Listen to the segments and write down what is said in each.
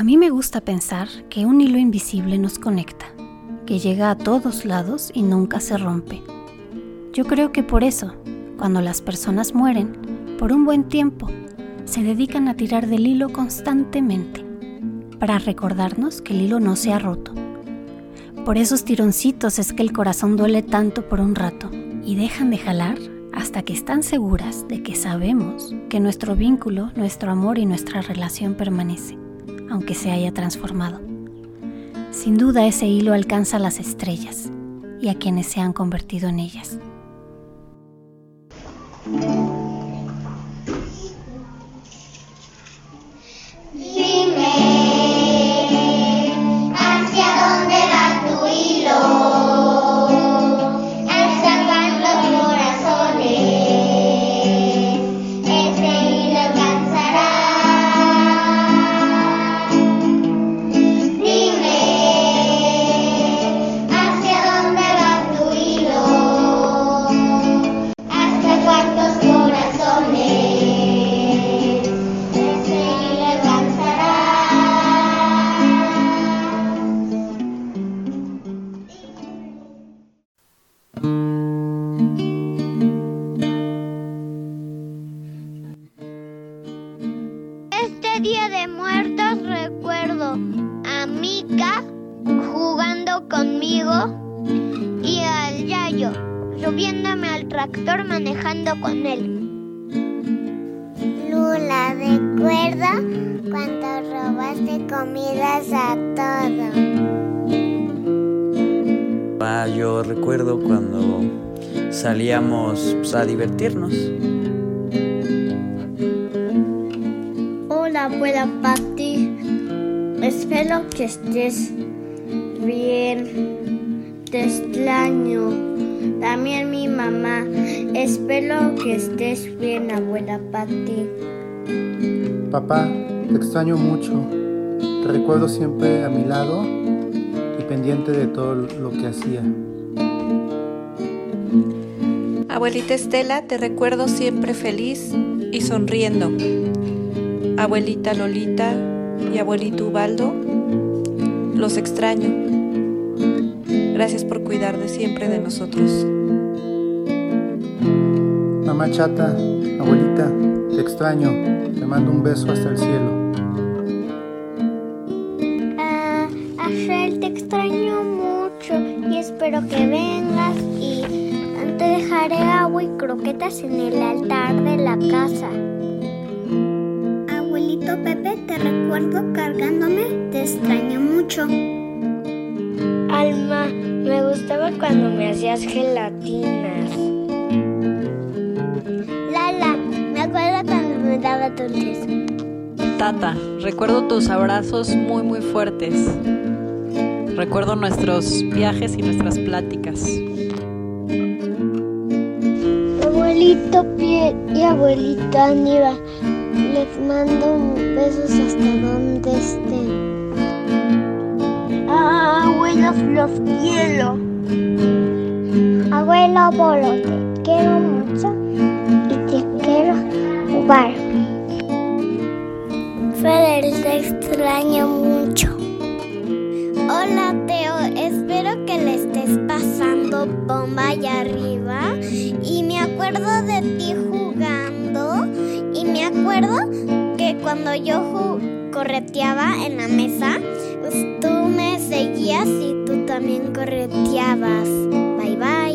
A mí me gusta pensar que un hilo invisible nos conecta, que llega a todos lados y nunca se rompe. Yo creo que por eso, cuando las personas mueren, por un buen tiempo, se dedican a tirar del hilo constantemente, para recordarnos que el hilo no se ha roto. Por esos tironcitos es que el corazón duele tanto por un rato y dejan de jalar hasta que están seguras de que sabemos que nuestro vínculo, nuestro amor y nuestra relación permanece aunque se haya transformado. Sin duda ese hilo alcanza las estrellas y a quienes se han convertido en ellas. Tractor manejando con él. Lula, recuerdo cuando robaste comidas a todos. Ah, yo recuerdo cuando salíamos pues, a divertirnos. Hola, abuela Patti. Espero que estés bien. Te extraño. También mi mamá. Espero que estés bien, abuela Patti. Papá, te extraño mucho. Te recuerdo siempre a mi lado y pendiente de todo lo que hacía. Abuelita Estela, te recuerdo siempre feliz y sonriendo. Abuelita Lolita y abuelito Ubaldo, los extraño. Gracias por cuidar de siempre de nosotros. Mamá chata, abuelita, te extraño. Te mando un beso hasta el cielo. Ah, te extraño mucho y espero que vengas y te dejaré agua y croquetas en el altar de la casa. Abuelito Pepe, te recuerdo cargándome, te extraño mucho. Alma, me gustaba cuando me hacías gelatinas. Lala, me acuerdo cuando me daba dulces. Tata, recuerdo tus abrazos muy muy fuertes. Recuerdo nuestros viajes y nuestras pláticas. Abuelito Pie y abuelita Aníbal, les mando besos hasta donde estén. Los quiero. Abuelo Bolo, te quiero mucho y te quiero jugar. Feder, te extraño mucho. Hola Teo, espero que le estés pasando bomba allá arriba. Y me acuerdo de ti jugando. Y me acuerdo que cuando yo correteaba en la mesa, pues tú me seguías y tú también correteabas. Bye bye.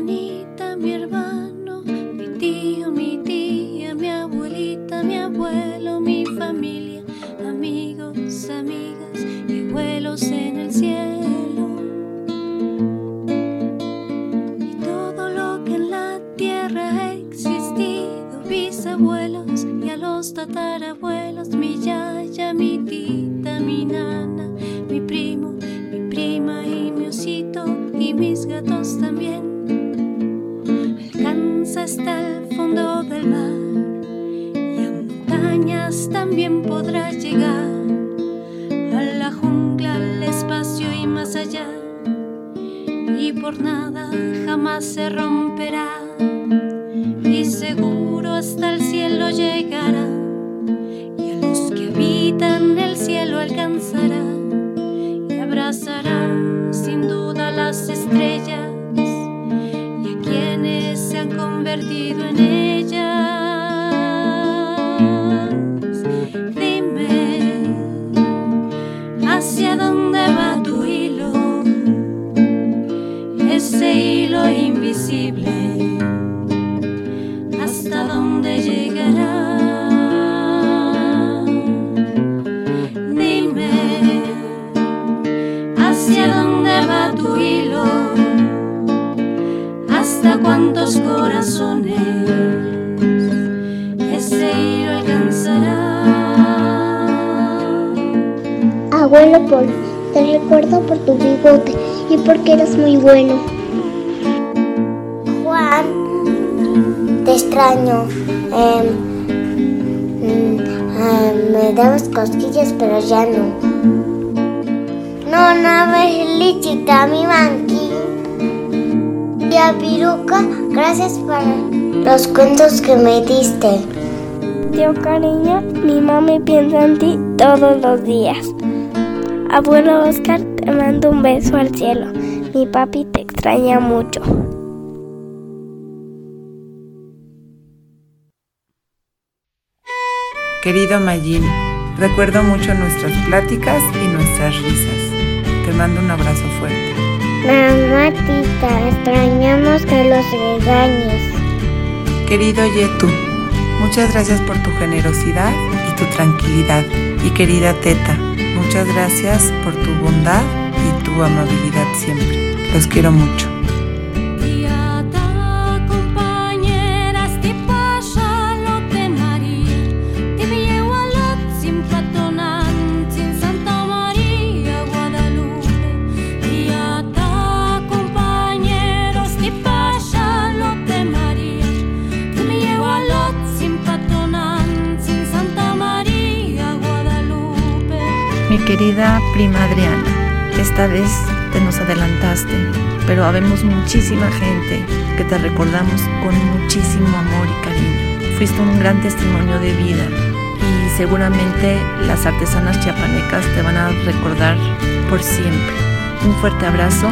hermanita, mi hermano, mi tío, mi tía, mi abuelita, mi abuelo, mi familia, amigos, amigas y vuelos en el cielo. Y todo lo que en la tierra ha existido, mis abuelos y a los tatarabuelos, mi yaya, mi tita, mi nana, mi primo, mi prima y mi osito y mis gatos. Hasta el fondo del mar y a montañas también podrás llegar a la jungla, al espacio y más allá. Y por nada jamás se romperá. Y seguro hasta el cielo llegará. Y a los que habitan el cielo alcanzará. Y abrazará sin duda las estrellas. Convertido en ellas. Dime hacia dónde hasta cuántos corazones ese hilo alcanzará. Abuelo Paul, te recuerdo por tu bigote y porque eres muy bueno. Juan, te extraño. Mm, em, me dabas cosquillas, pero ya no. No, no, lichita, mi manqui. Y a Piruca, gracias por los cuentos que me diste. Tío cariño, mi mami piensa en ti todos los días. Abuelo Oscar, te mando un beso al cielo. Mi papi te extraña mucho. Querido Mayín, recuerdo mucho nuestras pláticas y nuestras risas. Te mando un abrazo fuerte. Mamá, tita, extrañamos que los regañes. Querido Yetu, muchas gracias por tu generosidad y tu tranquilidad. Y querida Teta, muchas gracias por tu bondad y tu amabilidad siempre. Los quiero mucho. Querida prima Adriana, esta vez te nos adelantaste, pero habemos muchísima gente que te recordamos con muchísimo amor y cariño. Fuiste un gran testimonio de vida y seguramente las artesanas chiapanecas te van a recordar por siempre. Un fuerte abrazo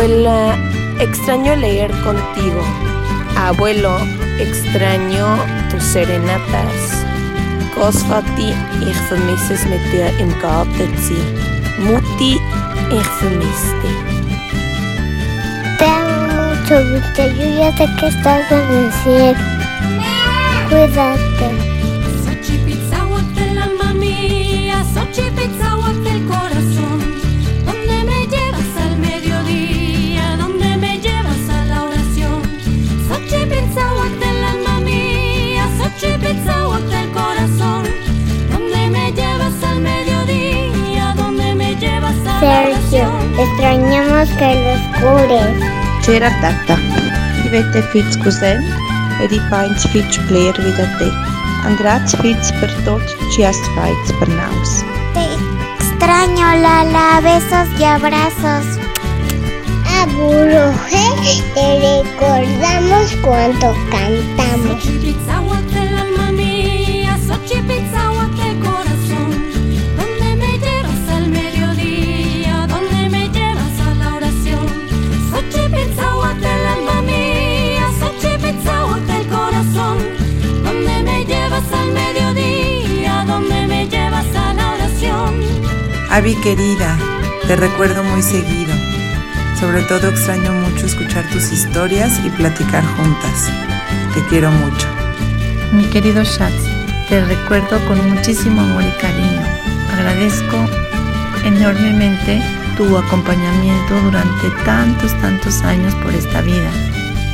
Abuela, extraño leer contigo. Abuelo, extraño tus serenatas. Kosvati, ich vermisse es mit dir im Garten zu. Mutti, ich vermisse dich. Te amo mucho, Vita. Yo ya sé que estás en el cielo. Cuídate. Extrañamos que los cures. C'era tata, divette fits cousin e di pains fits player vida te. Un grazie fits per tot, ci hast fights per naus. Te extraño, Lala. Besos y abrazos. Abuelo, te recordamos cuando cantamos. Avi querida, te recuerdo muy seguido. Sobre todo extraño mucho escuchar tus historias y platicar juntas. Te quiero mucho. Mi querido Schatz, te recuerdo con muchísimo amor y cariño. Agradezco enormemente tu acompañamiento durante tantos, tantos años por esta vida.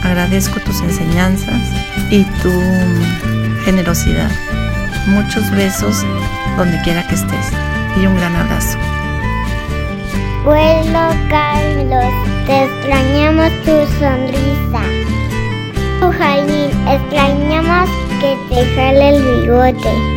Agradezco tus enseñanzas y tu generosidad. Muchos besos donde quiera que estés y un gran abrazo. Carlos, te extrañamos tu sonrisa. Jalín, extrañamos que te jale el bigote.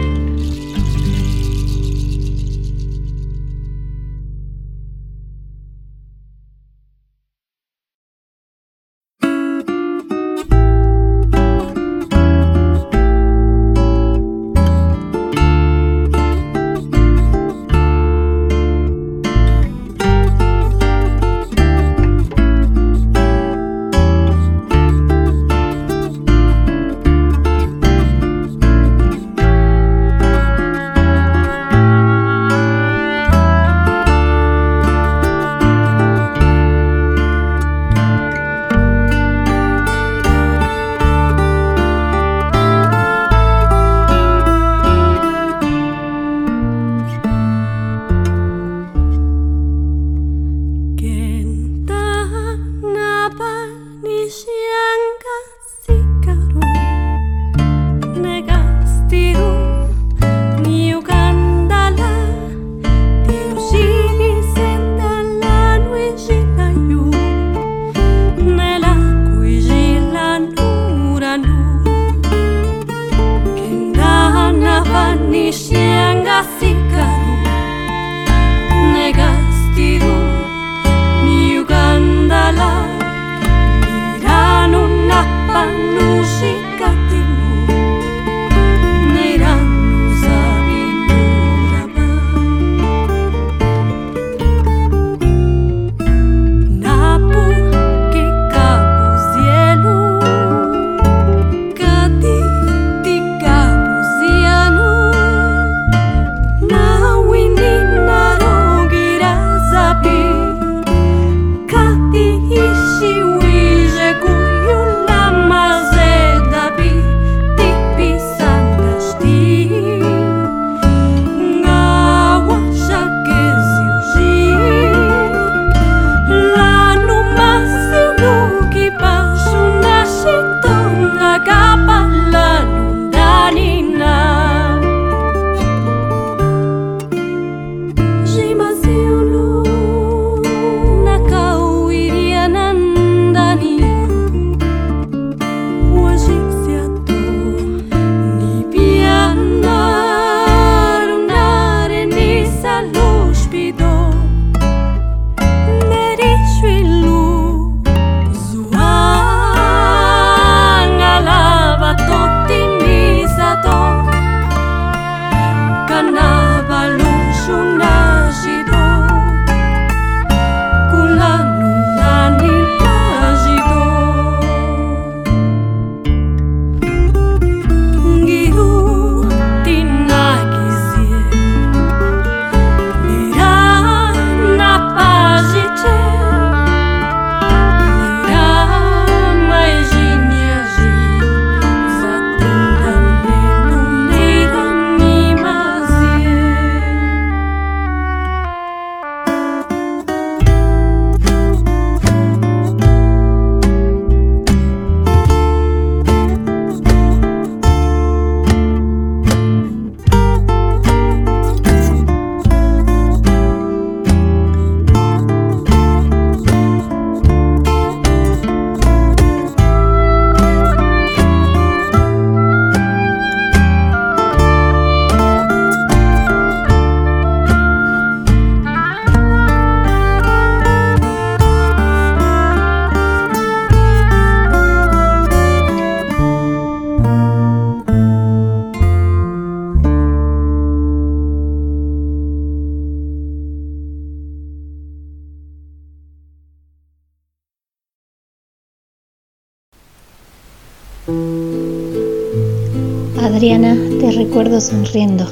Adriana, te recuerdo sonriendo.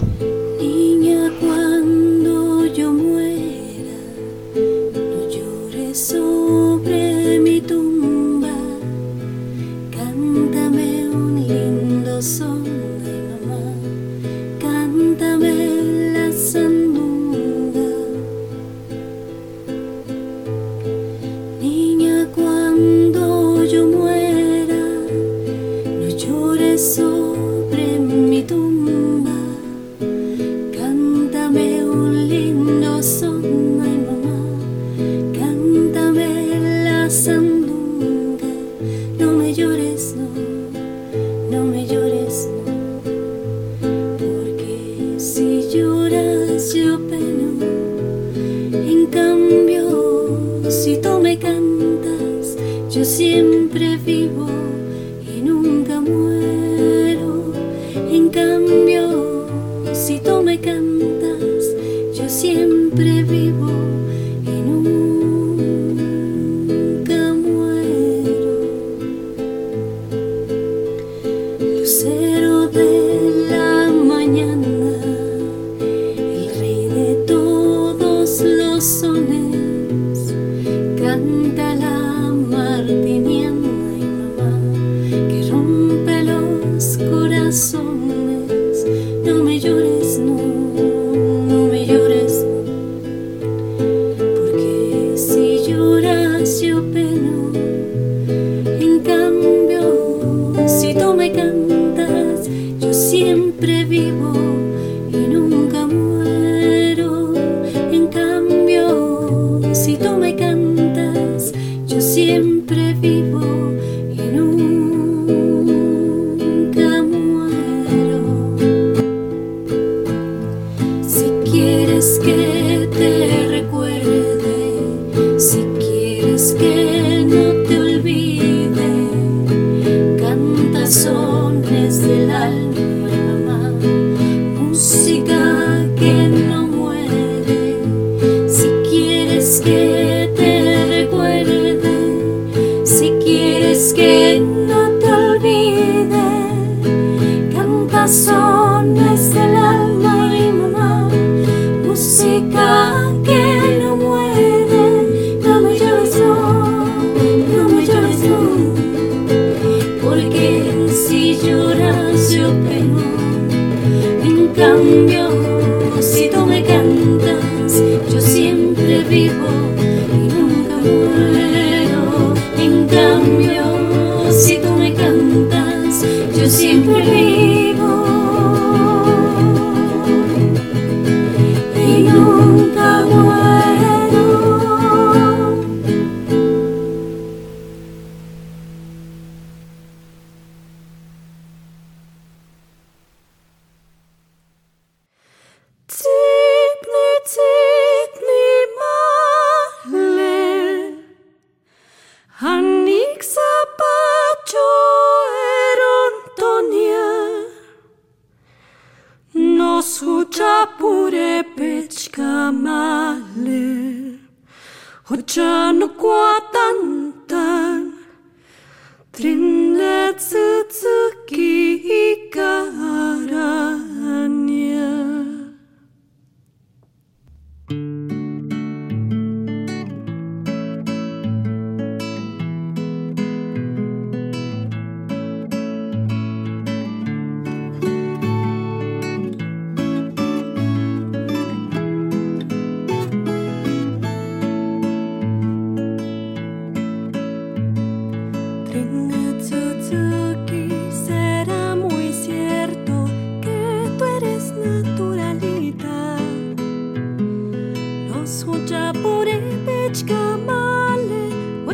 Niña, cuando yo muera, no llores sobre mi tumba, cántame un lindo son. Yo siempre vivo y nunca muero. En cambio, si tú me cantas, yo siempre vivo.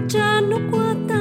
ya no cuenta.